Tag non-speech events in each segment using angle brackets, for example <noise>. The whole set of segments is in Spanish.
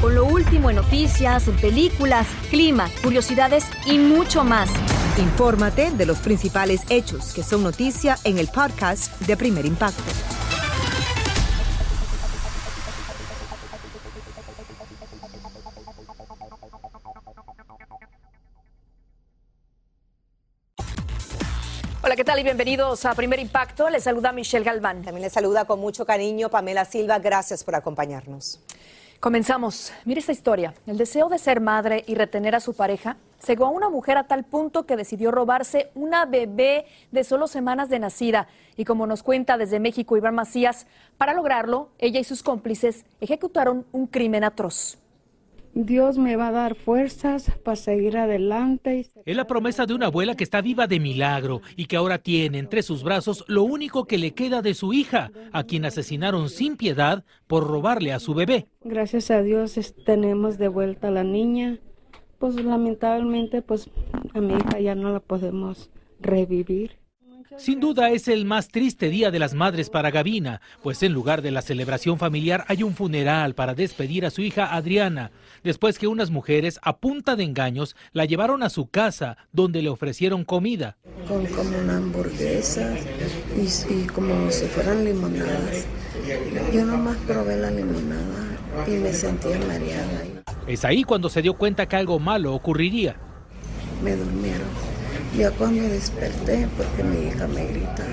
Con lo último en noticias, películas, clima, curiosidades y mucho más. Infórmate de los principales hechos que son noticia en el podcast de Primer Impacto. Hola, ¿qué tal? Y bienvenidos a Primer Impacto. Les saluda Michelle Galván. También les saluda con mucho cariño Pamela Silva. Gracias por acompañarnos. Comenzamos. Mire esta historia. El deseo de ser madre y retener a su pareja cegó a una mujer a tal punto que decidió robarse una bebé de solo semanas de nacida. Y como nos cuenta desde México Iván Macías, para lograrlo, ella y sus cómplices ejecutaron un crimen atroz. Dios me va a dar fuerzas para seguir adelante. Es la promesa de una abuela que está viva de milagro y que ahora tiene entre sus brazos lo único que le queda de su hija, a quien asesinaron sin piedad por robarle a su bebé. Gracias a Dios tenemos de vuelta a la niña. Pues lamentablemente pues a mi hija ya no la podemos revivir. Sin duda es el más triste día de las madres para Gavina, pues en lugar de la celebración familiar hay un funeral para despedir a su hija Adriana, después que unas mujeres a punta de engaños la llevaron a su casa donde le ofrecieron comida. Con como una hamburguesa y, y como si fueran limonadas. Yo nomás probé la limonada y me sentía mareada. Es ahí cuando se dio cuenta que algo malo ocurriría. Me durmieron. Ya cuando desperté, porque mi hija me grita,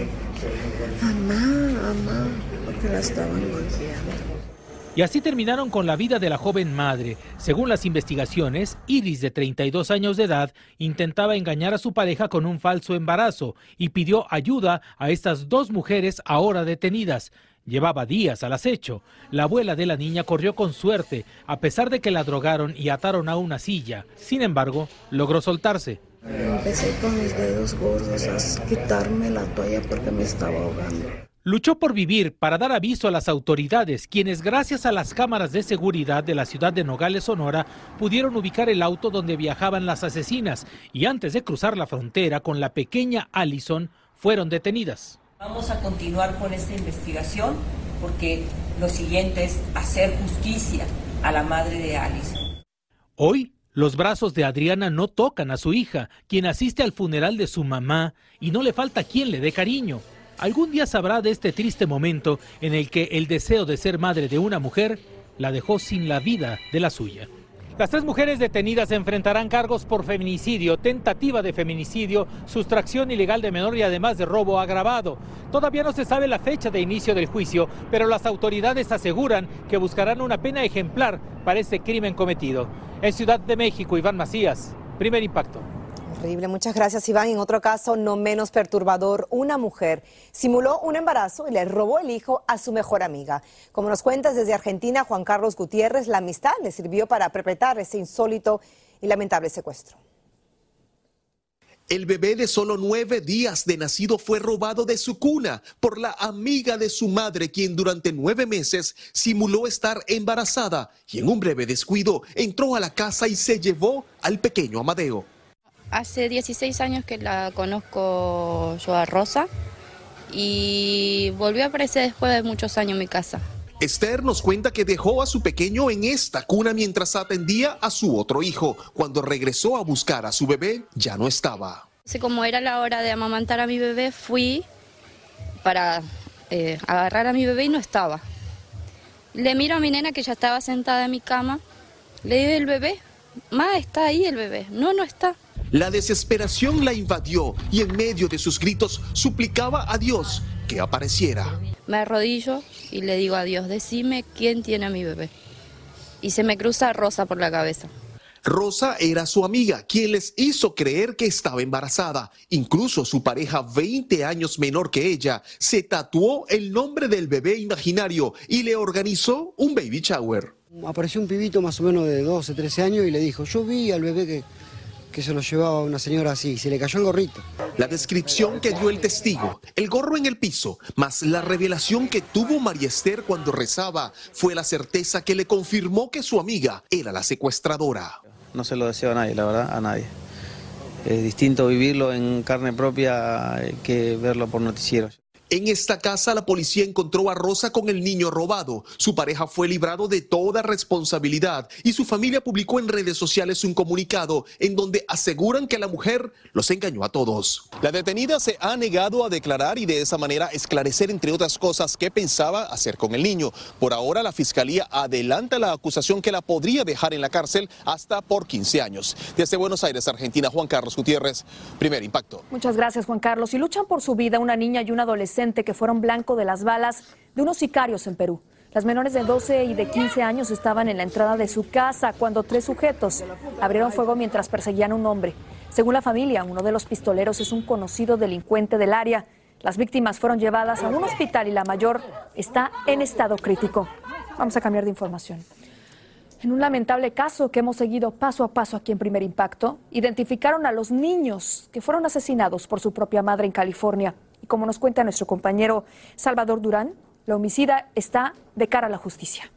mamá, mamá, porque la estaban golpeando. Y así terminaron con la vida de la joven madre. Según las investigaciones, Iris, de 32 años de edad, intentaba engañar a su pareja con un falso embarazo y pidió ayuda a estas dos mujeres ahora detenidas. Llevaba días al acecho. La abuela de la niña corrió con suerte, a pesar de que la drogaron y ataron a una silla. Sin embargo, logró soltarse. Empecé con mis dedos gordos a quitarme la toalla porque me estaba ahogando. Luchó por vivir para dar aviso a las autoridades, quienes gracias a las cámaras de seguridad de la ciudad de Nogales, Sonora, pudieron ubicar el auto donde viajaban las asesinas y antes de cruzar la frontera con la pequeña Allison, fueron detenidas. Vamos a continuar con esta investigación porque lo siguiente es hacer justicia a la madre de Allison. Hoy los brazos de Adriana no tocan a su hija, quien asiste al funeral de su mamá y no le falta quien le dé cariño. Algún día sabrá de este triste momento en el que el deseo de ser madre de una mujer la dejó sin la vida de la suya. Las tres mujeres detenidas enfrentarán cargos por feminicidio, tentativa de feminicidio, sustracción ilegal de menor y además de robo agravado. Todavía no se sabe la fecha de inicio del juicio, pero las autoridades aseguran que buscarán una pena ejemplar para este crimen cometido. En Ciudad de México, Iván Macías, primer impacto. Horrible, muchas gracias Iván. En otro caso, no menos perturbador, una mujer simuló un embarazo y le robó el hijo a su mejor amiga. Como nos cuentas desde Argentina, Juan Carlos Gutiérrez, la amistad le sirvió para perpetrar ese insólito y lamentable secuestro. El bebé de solo nueve días de nacido fue robado de su cuna por la amiga de su madre, quien durante nueve meses simuló estar embarazada y en un breve descuido entró a la casa y se llevó al pequeño Amadeo. Hace 16 años que la conozco yo a Rosa y volvió a aparecer después de muchos años en mi casa. Esther nos cuenta que dejó a su pequeño en esta cuna mientras atendía a su otro hijo. Cuando regresó a buscar a su bebé, ya no estaba. Como era la hora de amamantar a mi bebé, fui para eh, agarrar a mi bebé y no estaba. Le miro a mi nena que ya estaba sentada en mi cama, le digo el bebé, ma, está ahí el bebé. No, no está. La desesperación la invadió y en medio de sus gritos suplicaba a Dios que apareciera. Me arrodillo y le digo a Dios, decime quién tiene a mi bebé. Y se me cruza Rosa por la cabeza. Rosa era su amiga, quien les hizo creer que estaba embarazada. Incluso su pareja, 20 años menor que ella, se tatuó el nombre del bebé imaginario y le organizó un baby shower. Apareció un pibito más o menos de 12, 13 años y le dijo, yo vi al bebé que, que se lo llevaba una señora así, se le cayó el gorrito. La descripción que dio el testigo, el gorro en el piso, más la revelación que tuvo María Esther cuando rezaba, fue la certeza que le confirmó que su amiga era la secuestradora. No se lo deseo a nadie, la verdad, a nadie. Es distinto vivirlo en carne propia que verlo por noticieros. En esta casa la policía encontró a Rosa con el niño robado. Su pareja fue librado de toda responsabilidad y su familia publicó en redes sociales un comunicado en donde aseguran que la mujer los engañó a todos. La detenida se ha negado a declarar y de esa manera esclarecer entre otras cosas qué pensaba hacer con el niño. Por ahora la fiscalía adelanta la acusación que la podría dejar en la cárcel hasta por 15 años. Desde Buenos Aires, Argentina, Juan Carlos Gutiérrez, primer impacto. Muchas gracias Juan Carlos. Y luchan por su vida una niña y un adolescente que fueron blanco de las balas de unos sicarios en Perú. Las menores de 12 y de 15 años estaban en la entrada de su casa cuando tres sujetos abrieron fuego mientras perseguían a un hombre. Según la familia, uno de los pistoleros es un conocido delincuente del área. Las víctimas fueron llevadas a un hospital y la mayor está en estado crítico. Vamos a cambiar de información. En un lamentable caso que hemos seguido paso a paso aquí en Primer Impacto, identificaron a los niños que fueron asesinados por su propia madre en California. Y como nos cuenta nuestro compañero Salvador Durán, la homicida está de cara a la justicia.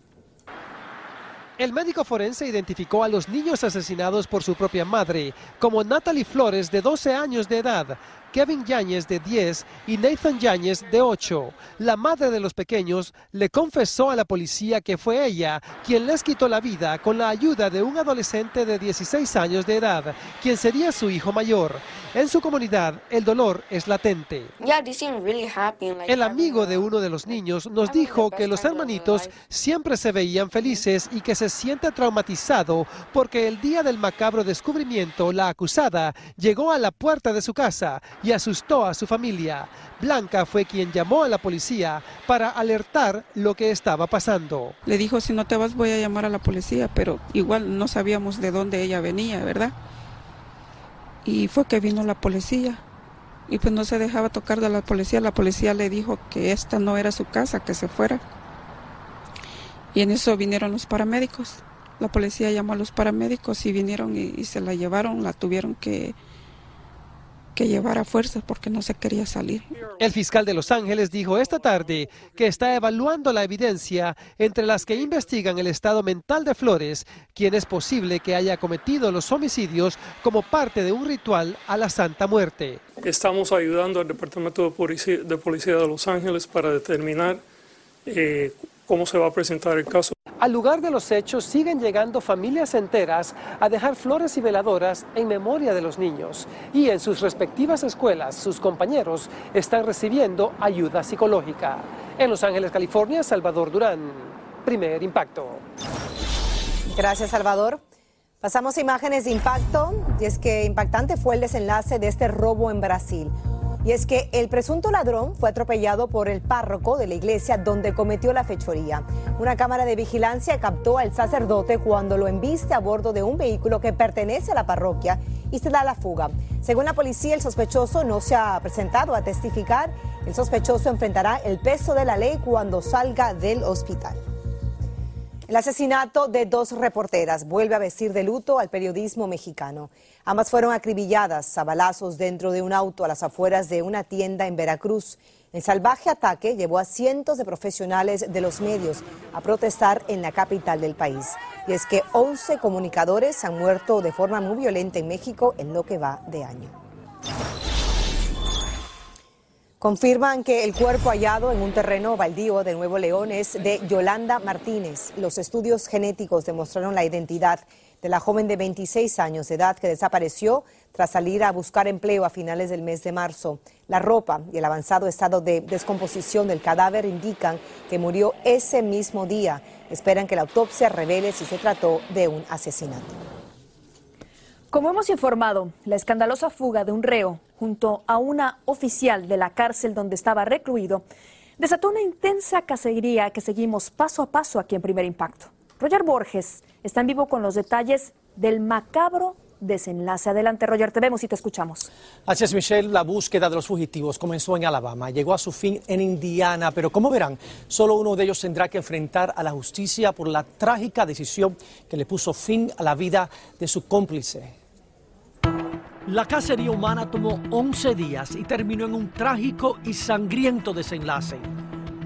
El médico forense identificó a los niños asesinados por su propia madre como Natalie Flores, de 12 años de edad, Kevin Yáñez de 10 y Nathan Yáñez de 8. La madre de los pequeños le confesó a la policía que fue ella quien les quitó la vida con la ayuda de un adolescente de 16 años de edad, quien sería su hijo mayor. En su comunidad el dolor es latente. El amigo de uno de los niños nos dijo que los hermanitos siempre se veían felices y que se siente traumatizado porque el día del macabro descubrimiento la acusada llegó a la puerta de su casa y asustó a su familia. Blanca fue quien llamó a la policía para alertar lo que estaba pasando. Le dijo, si no te vas voy a llamar a la policía, pero igual no sabíamos de dónde ella venía, ¿verdad? Y fue que vino la policía. Y pues no se dejaba tocar de la policía. La policía le dijo que esta no era su casa, que se fuera. Y en eso vinieron los paramédicos. La policía llamó a los paramédicos y vinieron y, y se la llevaron, la tuvieron que, que llevar a fuerza porque no se quería salir. El fiscal de Los Ángeles dijo esta tarde que está evaluando la evidencia entre las que investigan el estado mental de Flores, quien es posible que haya cometido los homicidios como parte de un ritual a la Santa Muerte. Estamos ayudando al Departamento de Policía de, Policía de Los Ángeles para determinar eh, cómo se va a presentar el caso. Al lugar de los hechos siguen llegando familias enteras a dejar flores y veladoras en memoria de los niños. Y en sus respectivas escuelas, sus compañeros están recibiendo ayuda psicológica. En Los Ángeles, California, Salvador Durán. Primer impacto. Gracias, Salvador. Pasamos a imágenes de impacto. Y es que impactante fue el desenlace de este robo en Brasil. Y es que el presunto ladrón fue atropellado por el párroco de la iglesia donde cometió la fechoría. Una cámara de vigilancia captó al sacerdote cuando lo embiste a bordo de un vehículo que pertenece a la parroquia y se da la fuga. Según la policía, el sospechoso no se ha presentado a testificar. El sospechoso enfrentará el peso de la ley cuando salga del hospital. El asesinato de dos reporteras vuelve a vestir de luto al periodismo mexicano. Ambas fueron acribilladas a balazos dentro de un auto a las afueras de una tienda en Veracruz. El salvaje ataque llevó a cientos de profesionales de los medios a protestar en la capital del país. Y es que 11 comunicadores han muerto de forma muy violenta en México en lo que va de año. Confirman que el cuerpo hallado en un terreno baldío de Nuevo León es de Yolanda Martínez. Los estudios genéticos demostraron la identidad de la joven de 26 años de edad que desapareció tras salir a buscar empleo a finales del mes de marzo. La ropa y el avanzado estado de descomposición del cadáver indican que murió ese mismo día. Esperan que la autopsia revele si se trató de un asesinato. Como hemos informado, la escandalosa fuga de un reo junto a una oficial de la cárcel donde estaba recluido desató una intensa cacería que seguimos paso a paso aquí en Primer Impacto. Roger Borges está en vivo con los detalles del macabro desenlace. Adelante, Roger, te vemos y te escuchamos. Así es, Michelle, la búsqueda de los fugitivos comenzó en Alabama, llegó a su fin en Indiana, pero como verán, solo uno de ellos tendrá que enfrentar a la justicia por la trágica decisión que le puso fin a la vida de su cómplice. La cacería humana tomó 11 días y terminó en un trágico y sangriento desenlace.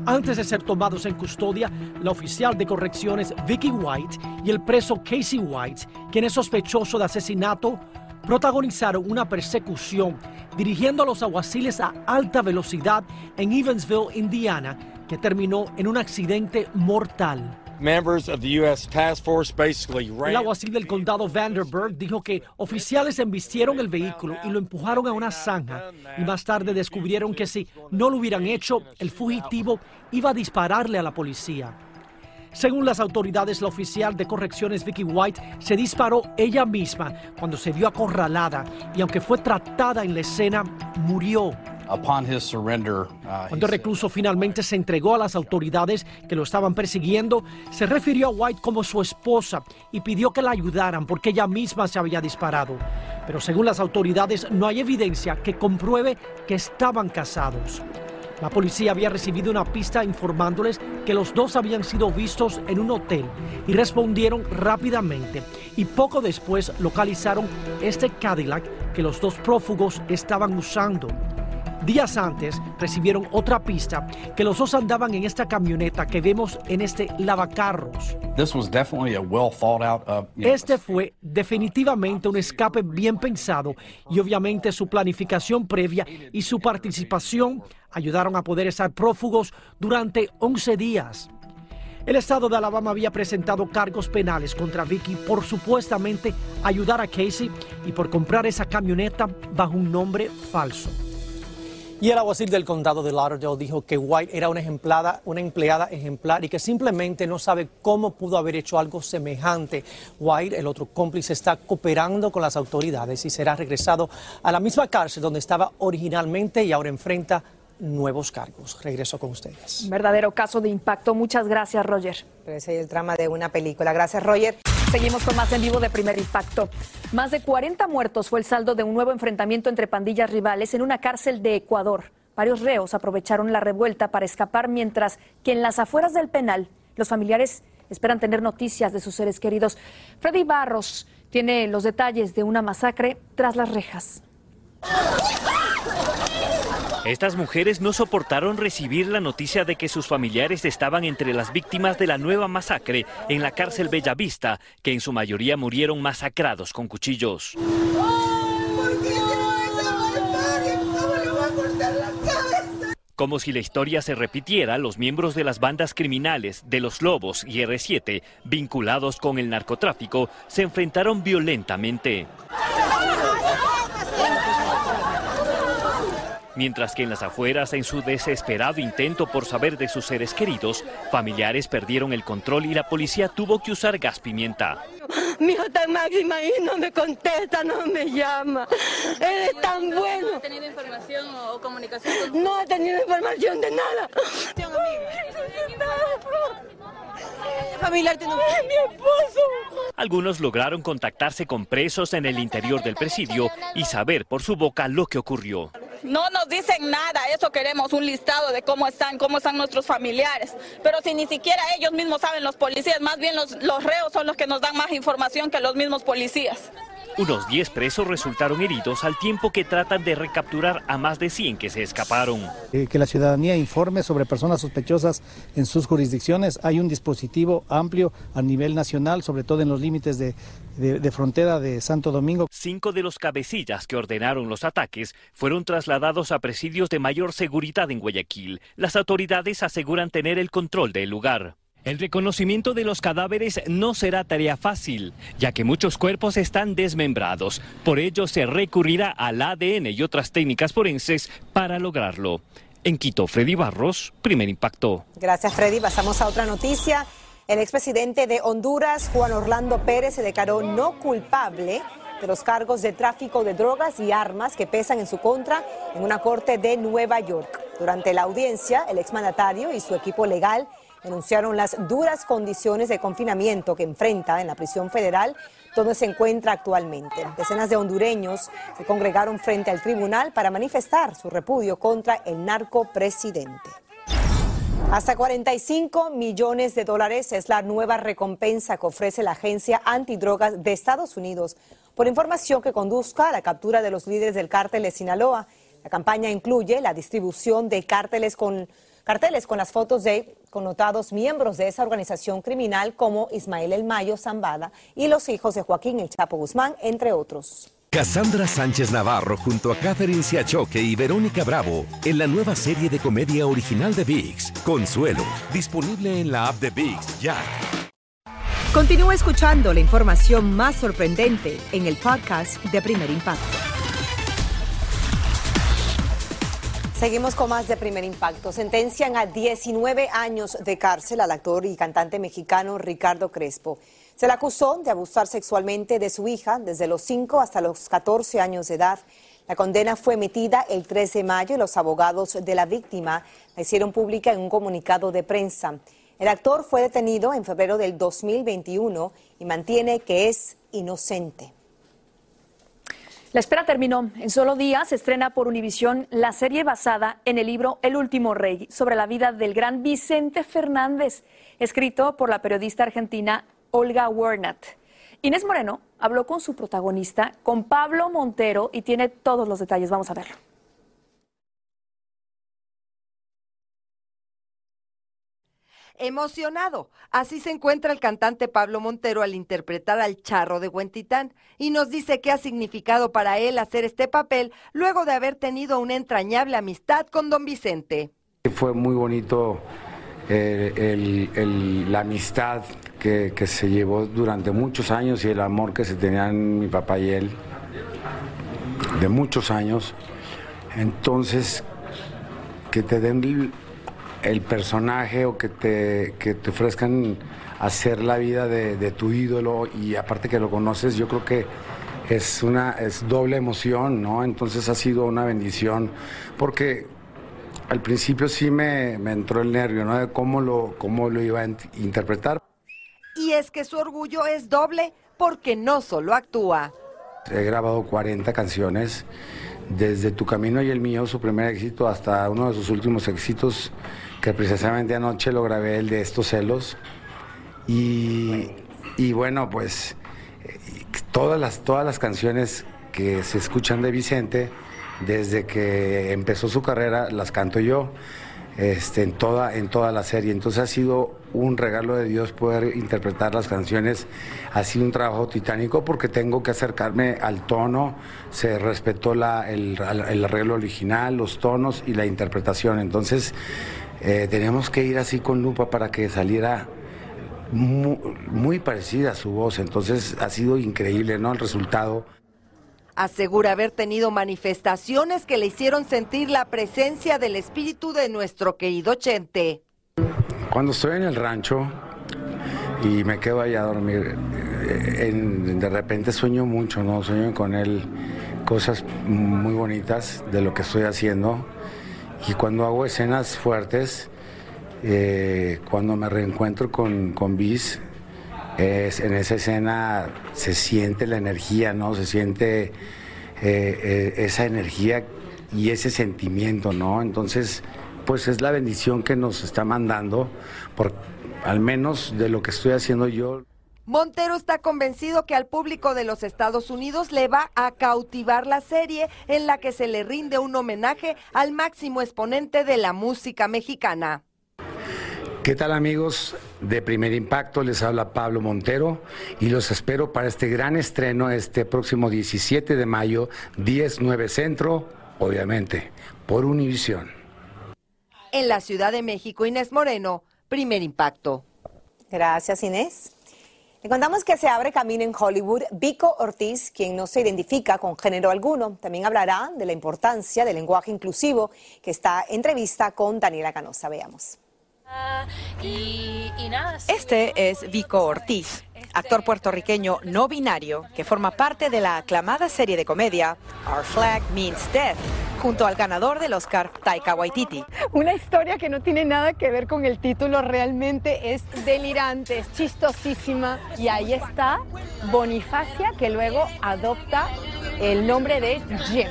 Antes de ser tomados en custodia, la oficial de correcciones Vicky White y el preso Casey White, quien es sospechoso de asesinato, protagonizaron una persecución dirigiendo a los aguaciles a alta velocidad en Evansville, Indiana, que terminó en un accidente mortal. Members of the U.S. Task Force basically El alguacil del condado Vanderburg dijo que oficiales embistieron el vehículo y lo empujaron a una zanja y más tarde descubrieron que si no lo hubieran hecho, el fugitivo iba a dispararle a la policía. Según las autoridades, la oficial de correcciones Vicky White se disparó ella misma cuando se vio acorralada y aunque fue tratada en la escena, murió. Upon his surrender, uh, Cuando el recluso finalmente se entregó a las autoridades que lo estaban persiguiendo, se refirió a White como su esposa y pidió que la ayudaran porque ella misma se había disparado. Pero según las autoridades no hay evidencia que compruebe que estaban casados. La policía había recibido una pista informándoles que los dos habían sido vistos en un hotel y respondieron rápidamente. Y poco después localizaron este Cadillac que los dos prófugos estaban usando. Días antes recibieron otra pista que los dos andaban en esta camioneta que vemos en este lavacarros. Uh, Este fue definitivamente un escape bien pensado y obviamente su planificación previa y su participación ayudaron a poder estar prófugos durante 11 días. El estado de Alabama había presentado cargos penales contra Vicky por supuestamente ayudar a Casey y por comprar esa camioneta bajo un nombre falso. Y el alguacil del condado de Lauderdale dijo que White era una, ejemplada- una empleada ejemplar y que simplemente no sabe cómo pudo haber hecho algo semejante. White, el otro cómplice, está cooperando con las autoridades y será regresado a la misma cárcel donde estaba originalmente y ahora enfrenta nuevos cargos. Regreso con ustedes. Un verdadero caso de impacto. Muchas gracias, Roger. Parece el trama de una película. Gracias, Roger. Seguimos con más en vivo de primer impacto. Más de 40 muertos fue el saldo de un nuevo enfrentamiento entre pandillas rivales en una cárcel de Ecuador. Varios reos aprovecharon la revuelta para escapar mientras que en las afueras del penal los familiares esperan tener noticias de sus seres queridos. Freddy Barros tiene los detalles de una masacre tras las rejas. Estas mujeres no soportaron recibir la noticia de que sus familiares estaban entre las víctimas de la nueva masacre en la cárcel Bellavista, que en su mayoría murieron masacrados con cuchillos. Como si la historia se repitiera, los miembros de las bandas criminales de los Lobos y R7, vinculados con el narcotráfico, se enfrentaron violentamente. Mientras que en las afueras, en su desesperado intento por saber de sus seres queridos, familiares perdieron el control y la policía tuvo que usar gas pimienta. Mi hijo está máxima y no me contesta, no me llama. Él es tan bueno. ¿Ha tenido información o comunicación con No ha tenido información de nada. familiar tiene un... mi esposo. Algunos lograron contactarse con presos en el interior del presidio y saber por su boca lo que ocurrió. No nos dicen nada, eso queremos un listado de cómo están, cómo están nuestros familiares. Pero si ni siquiera ellos mismos saben los policías, más bien los, los reos son los que nos dan más información que los mismos policías. Unos 10 presos resultaron heridos al tiempo que tratan de recapturar a más de 100 que se escaparon. Eh, que la ciudadanía informe sobre personas sospechosas en sus jurisdicciones. Hay un dispositivo amplio a nivel nacional, sobre todo en los límites de, de- de frontera de Santo Domingo. Cinco de los cabecillas que ordenaron los ataques fueron trasladados a presidios de mayor seguridad en Guayaquil. Las autoridades aseguran tener el control del lugar. El reconocimiento de los cadáveres no será tarea fácil, ya que muchos cuerpos están desmembrados. Por ello se recurrirá al ADN y otras técnicas forenses para lograrlo. En Quito, Freddy Barros, primer impacto. Gracias, Freddy. Pasamos a otra noticia. El expresidente de Honduras, Juan Orlando Pérez, se declaró no culpable de los cargos de tráfico de drogas y armas que pesan en su contra en una corte de Nueva York. Durante la audiencia, el exmandatario y su equipo legal denunciaron las duras condiciones de confinamiento que enfrenta en la prisión federal donde se encuentra actualmente. Decenas de hondureños se congregaron frente al tribunal para manifestar su repudio contra el narcopresidente. Hasta 45 millones de dólares es la nueva recompensa que ofrece la Agencia Antidrogas de Estados Unidos por información que conduzca a la captura de los líderes del cártel de Sinaloa. La campaña incluye la distribución de cárteles con carteles con las fotos de connotados miembros de esa organización criminal como Ismael El Mayo Zambada y los hijos de Joaquín El Chapo Guzmán, entre otros. Cassandra Sánchez Navarro junto a Catherine Siachoque y Verónica Bravo en la nueva serie de comedia original de VIX, Consuelo, disponible en la app de VIX ya. Continúa escuchando la información más sorprendente en el podcast de Primer Impacto. Seguimos con más de primer impacto. Sentencian a 19 años de cárcel al actor y cantante mexicano Ricardo Crespo. Se le acusó de abusar sexualmente de su hija desde los 5 hasta los 14 años de edad. La condena fue emitida el 3 de mayo y los abogados de la víctima la hicieron pública en un comunicado de prensa. El actor fue detenido en febrero del 2021 y mantiene que es inocente. La espera terminó. En solo días se estrena por Univisión la serie basada en el libro El último rey sobre la vida del gran Vicente Fernández, escrito por la periodista argentina Olga Wernat. Inés Moreno habló con su protagonista, con Pablo Montero, y tiene todos los detalles. Vamos a verlo. Emocionado, así se encuentra el cantante Pablo Montero al interpretar al charro de Huentitán y nos dice qué ha significado para él hacer este papel luego de haber tenido una entrañable amistad con don Vicente. Fue muy bonito eh, la amistad que, que, se llevó durante muchos años y el amor que se tenían mi papá y él de muchos años. Entonces, que te den el personaje o que te, que te ofrezcan hacer la vida de, tu ídolo y aparte que lo conoces, yo creo que es una es doble emoción, ¿no? Entonces ha sido una bendición porque al principio sí me, me entró el nervio, ¿no? De cómo lo, cómo lo iba a interpretar. Y es que su orgullo es doble porque no solo actúa. He grabado 40 canciones, desde Tu Camino y el Mío, su primer éxito, hasta uno de sus últimos éxitos, que precisamente anoche lo grabé, el de estos celos. Y, bueno, pues todas las, todas las canciones que se escuchan de Vicente, desde que empezó su carrera, las canto yo. Este, en, toda, en toda la serie. Entonces ha sido un regalo de Dios poder interpretar las canciones. Ha sido un trabajo titánico porque tengo que acercarme al tono, se respetó la, el, el arreglo original, los tonos y la interpretación. Entonces eh, teníamos que ir así con lupa para que saliera muy, parecida a su voz. Entonces ha sido increíble, ¿no? El resultado. Asegura haber tenido manifestaciones que le hicieron sentir la presencia del espíritu de nuestro querido Chente. Cuando estoy en el rancho y me quedo allá a dormir, eh, de repente sueño mucho, ¿no? Sueño con él cosas muy bonitas de lo que estoy haciendo y cuando hago escenas fuertes, eh, cuando me reencuentro con, con en esa escena se siente la energía, ¿no? Se siente eh, eh, esa energía y ese sentimiento, ¿no? Entonces, pues es la bendición que nos está mandando, por, al menos de lo que estoy haciendo yo. Montero está convencido que al público de los Estados Unidos le va a cautivar la serie en la que se le rinde un homenaje al máximo exponente de la música mexicana. ¿Qué tal amigos de Primer Impacto? Les habla Pablo Montero y los espero para este gran estreno este próximo 17 de mayo, 10-9 Centro, obviamente, por Univisión. En la Ciudad de México, Inés Moreno, Primer Impacto. Gracias Inés. Le contamos que se abre camino en Hollywood Vico Ortiz, quien no se identifica con género alguno. También hablará de la importancia del lenguaje inclusivo, que está entrevista con Daniela Canosa. Veamos. Este es Vico Ortiz, actor puertorriqueño no binario que forma parte de la aclamada serie de comedia Our Flag Means Death junto al ganador del Oscar, Taika Waititi. Una historia que no tiene nada que ver con el título, realmente es delirante, es chistosísima. Y ahí está Bonifacia, que luego adopta el nombre de Jim.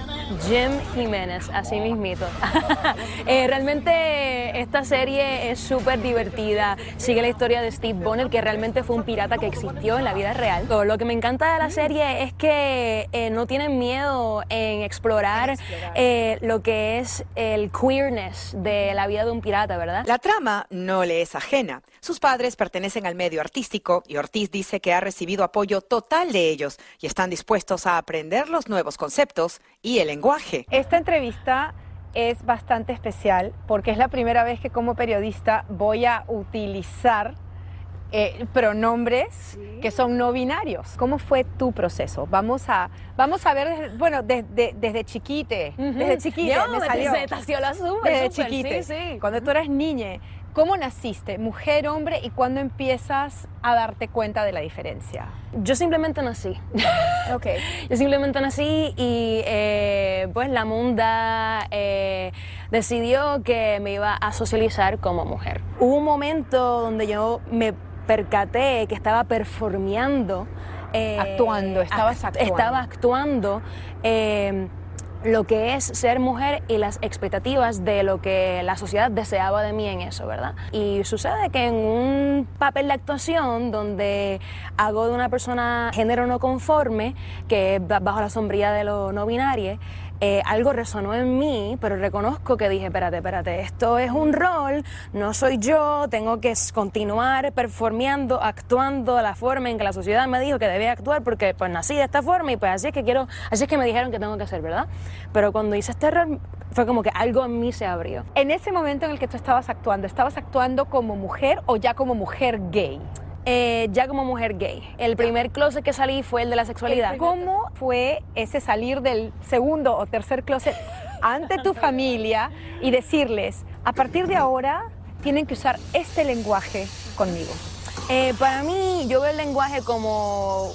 Jim Jiménez, así mismito. <laughs> Eh, realmente esta serie es súper divertida. Sigue la historia de Steve Bonner, que realmente fue un pirata que existió en la vida real. Lo que me encanta de la serie es que eh, no tienen miedo en explorar eh, lo que es el queerness de la vida de un pirata, ¿verdad? La trama no le es ajena. Sus padres pertenecen al medio artístico y Ortiz dice que ha recibido apoyo total de ellos y están dispuestos a aprender los nuevos conceptos y el lenguaje. Esta entrevista es bastante especial porque es la primera vez que como periodista voy a utilizar eh, pronombres que son no binarios. ¿Cómo fue tu proceso? Vamos a, vamos a ver, bueno, desde, desde chiquite, desde chiquite me salió. Desde, chiquite. Sí, sí. Cuando tú eras niña, ¿Cómo naciste, mujer, hombre, y cuándo empiezas a darte cuenta de la diferencia? Yo simplemente nací. <laughs> Ok. Yo simplemente nací y eh, pues la munda eh, decidió que me iba a socializar como mujer. Hubo un momento donde yo me percaté que estaba performeando. Eh, actuando, estabas actuando. Estaba actuando lo que es ser mujer y las expectativas de lo que la sociedad deseaba de mí en eso, ¿verdad? Y sucede que en un papel de actuación donde hago de una persona género no conforme, que bajo la sombría de lo no binario, eh, algo resonó en mí, pero reconozco que dije, espérate, espérate, esto es un rol, no soy yo, tengo que continuar performeando, actuando la forma en que la sociedad me dijo que debía actuar porque pues nací de esta forma y pues así es que quiero, así es que me dijeron que tengo que hacer, ¿verdad? Pero cuando hice este rol fue como que algo en mí se abrió. En ese momento en el que tú estabas actuando, ¿estabas actuando como mujer o ya como mujer gay? Eh, ya como mujer gay. El primer closet que salí fue el de la sexualidad. ¿Cómo fue ese salir del segundo o tercer closet ante tu <laughs> familia y decirles, a partir de ahora tienen que usar este lenguaje conmigo? Eh, para mí, yo veo el lenguaje como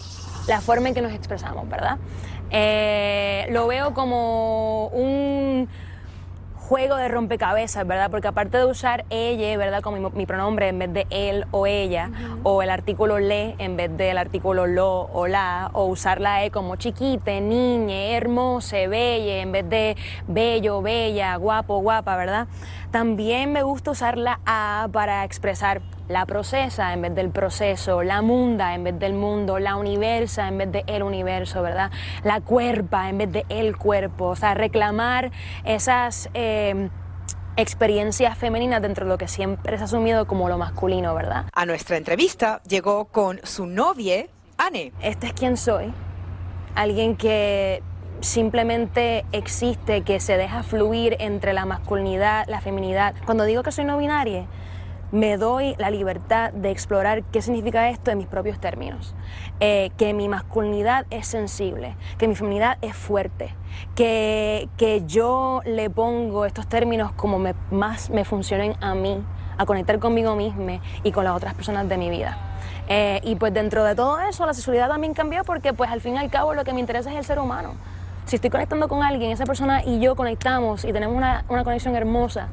la forma en que nos expresamos, ¿verdad? Eh, lo veo como un juego de rompecabezas, ¿verdad? Porque aparte de usar ella, ¿verdad? Como mi, pronombre en vez de él o ella, o el artículo le en vez del artículo lo o la, o usar la e como chiquite, niñe, hermosa, bella, en vez de bello, bella, guapo, guapa, ¿verdad? También me gusta usar la a para expresar la procesa en vez del proceso, la munda en vez del mundo, la universa en vez de el universo, ¿verdad? La cuerpa en vez de el cuerpo, o sea, reclamar esas... Eh, experiencias femeninas dentro de lo que siempre es asumido como lo masculino, ¿verdad? A nuestra entrevista llegó con su novia, Anne. Este es quien soy. Alguien que simplemente existe, que se deja fluir entre la masculinidad, la feminidad. Cuando digo que soy no binaria, me doy la libertad de explorar qué significa esto en mis propios términos. Eh, que mi masculinidad es sensible, que mi feminidad es fuerte, que, que yo le pongo estos términos como más me funcionen a mí, a conectar conmigo misma y con las otras personas de mi vida. Eh, y pues dentro de todo eso la sexualidad también cambió porque pues al fin y al cabo lo que me interesa es el ser humano. Si estoy conectando con alguien, esa persona y yo conectamos y tenemos una, una conexión hermosa,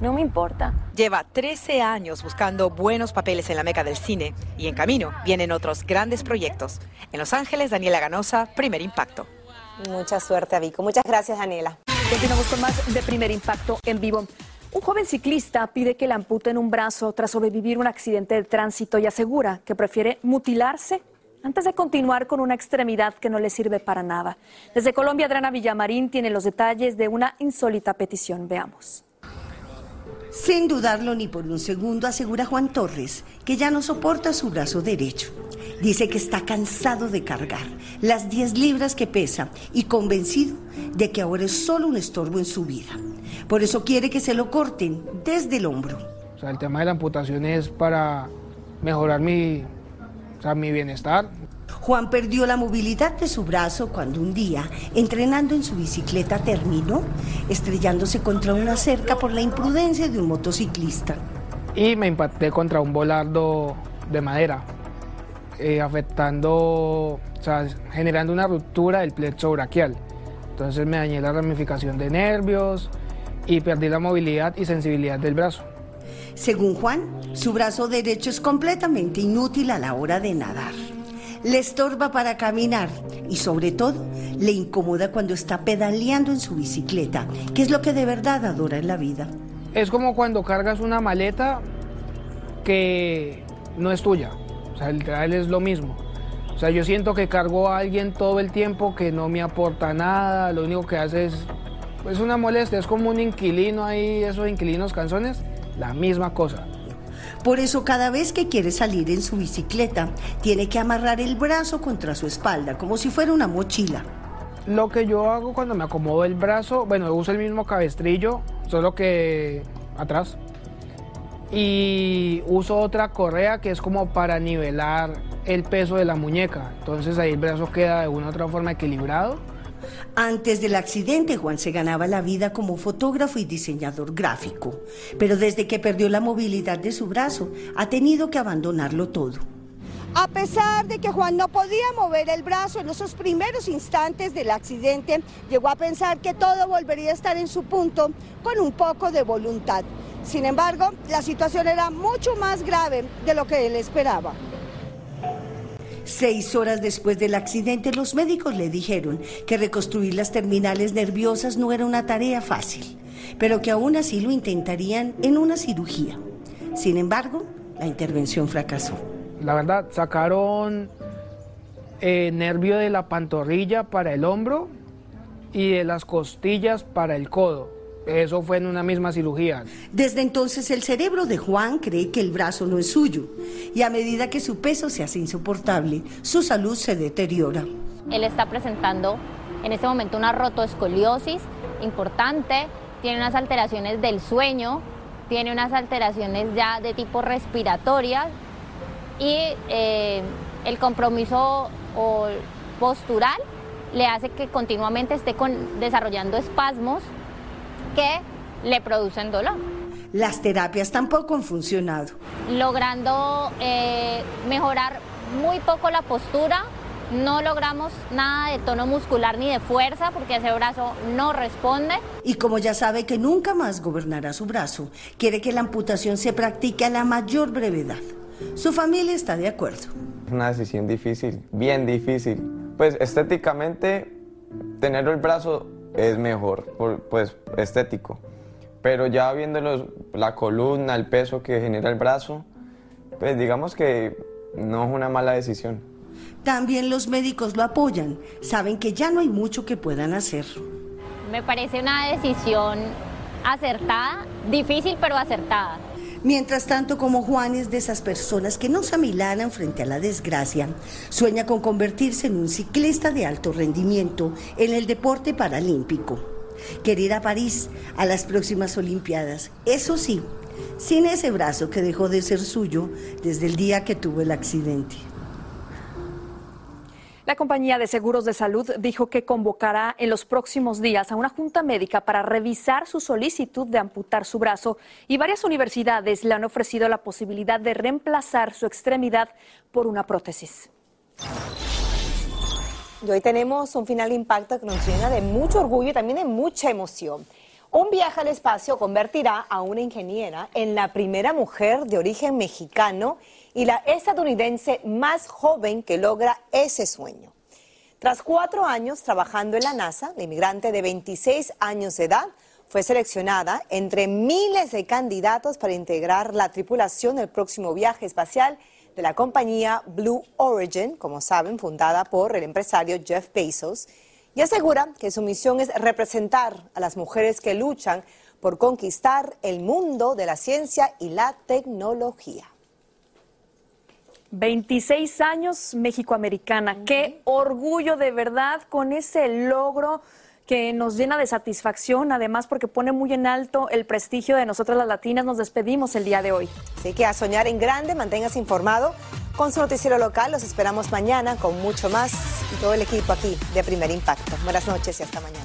no me importa. Lleva 13 años buscando buenos papeles en la meca del cine y en camino vienen otros grandes proyectos. En Los Ángeles, Daniela Ganosa, Primer Impacto. Mucha suerte, Vico. Muchas gracias, Daniela. Continuamos con más de Primer Impacto en vivo. Un joven ciclista pide que le amputen un brazo tras sobrevivir un accidente de tránsito y asegura que prefiere mutilarse antes de continuar con una extremidad que no le sirve para nada. Desde Colombia, Adriana Villamarín tiene los detalles de una insólita petición. Veamos. Sin dudarlo ni por un segundo, asegura Juan Torres que ya no soporta su brazo derecho. Dice que está cansado de cargar las 10 libras que pesa y convencido de que ahora es solo un estorbo en su vida. Por eso quiere que se lo corten desde el hombro. O sea, el tema de la amputación es para mejorar mi, o sea, mi bienestar, Juan perdió la movilidad de su brazo cuando un día, entrenando en su bicicleta, terminó estrellándose contra una cerca por la imprudencia de un motociclista. Y me impacté contra un volardo de madera, eh, afectando, o sea, generando una ruptura del plexo braquial. Entonces me dañé la ramificación de nervios y perdí la movilidad y sensibilidad del brazo. Según Juan, su brazo derecho es completamente inútil a la hora de nadar. Le estorba para caminar y sobre todo le incomoda cuando está pedaleando en su bicicleta, que es lo que de verdad adora en la vida. Es como cuando cargas una maleta que no es tuya. O sea, literal es lo mismo. O sea, yo siento que cargo a alguien todo el tiempo que no me aporta nada, lo único que hace es, es una molestia, es como un inquilino ahí, esos inquilinos canzones, la misma cosa. Por eso cada vez que quiere salir en su bicicleta, tiene que amarrar el brazo contra su espalda, como si fuera una mochila. Lo que yo hago cuando me acomodo el brazo, bueno, uso el mismo cabestrillo, solo que atrás. Y uso otra correa que es como para nivelar el peso de la muñeca. Entonces ahí el brazo queda de una u otra forma equilibrado. Antes del accidente, Juan se ganaba la vida como fotógrafo y diseñador gráfico, pero desde que perdió la movilidad de su brazo, ha tenido que abandonarlo todo. A pesar de que Juan no podía mover el brazo en esos primeros instantes del accidente, llegó a pensar que todo volvería a estar en su punto con un poco de voluntad. Sin embargo, la situación era mucho más grave de lo que él esperaba. Seis horas después del accidente, los médicos le dijeron que reconstruir las terminales nerviosas no era una tarea fácil, pero que aún así lo intentarían en una cirugía. Sin embargo, la intervención fracasó. La verdad, sacaron eh, nervio de la pantorrilla para el hombro y de las costillas para el codo. Eso fue en una misma cirugía. Desde entonces el cerebro de Juan cree que el brazo no es suyo y a medida que su peso se hace insoportable, su salud se deteriora. Él está presentando en este momento una rotoescoliosis importante, tiene unas alteraciones del sueño, tiene unas alteraciones ya de tipo respiratoria y eh, el compromiso postural le hace que continuamente esté desarrollando espasmos que le producen dolor. Las terapias tampoco han funcionado. Logrando eh, mejorar muy poco la postura, no logramos nada de tono muscular ni de fuerza porque ese brazo no responde. Y como ya sabe que nunca más gobernará su brazo, quiere que la amputación se practique a la mayor brevedad. Su familia está de acuerdo. Es una decisión difícil, bien difícil. Pues estéticamente, tener el brazo es mejor, pues estético. Pero ya viendo la columna, el peso que genera el brazo, pues digamos que no es una mala decisión. También los médicos lo apoyan, saben que ya no hay mucho que puedan hacer. Me parece una decisión acertada, difícil pero acertada. Mientras tanto, como Juan es de esas personas que no se amilanan frente a la desgracia, sueña con convertirse en un ciclista de alto rendimiento en el deporte paralímpico. Quiere ir a París a las próximas Olimpiadas. Eso sí, sin ese brazo que dejó de ser suyo desde el día que tuvo el accidente. La compañía de seguros de salud dijo que convocará en los próximos días a una junta médica para revisar su solicitud de amputar su brazo y varias universidades le han ofrecido la posibilidad de reemplazar su extremidad por una prótesis. Y hoy tenemos un final de impacto que nos llena de mucho orgullo y también de mucha emoción. Un viaje al espacio convertirá a una ingeniera en la primera mujer de origen mexicano y la estadounidense más joven que logra ese sueño. Tras cuatro años trabajando en la NASA, la inmigrante de 26 años de edad fue seleccionada entre miles de candidatos para integrar la tripulación del próximo viaje espacial de la compañía Blue Origin, como saben, fundada por el empresario Jeff Bezos, y asegura que su misión es representar a las mujeres que luchan por conquistar el mundo de la ciencia y la tecnología. 26 años México-Americana. Qué orgullo de verdad con ese logro que nos llena de satisfacción, además porque pone muy en alto el prestigio de nosotras las latinas. Nos despedimos el día de hoy. Así que a soñar en grande, manténgase informado con su noticiero local. Los esperamos mañana con mucho más y todo el equipo aquí de Primer Impacto. Buenas noches y hasta mañana.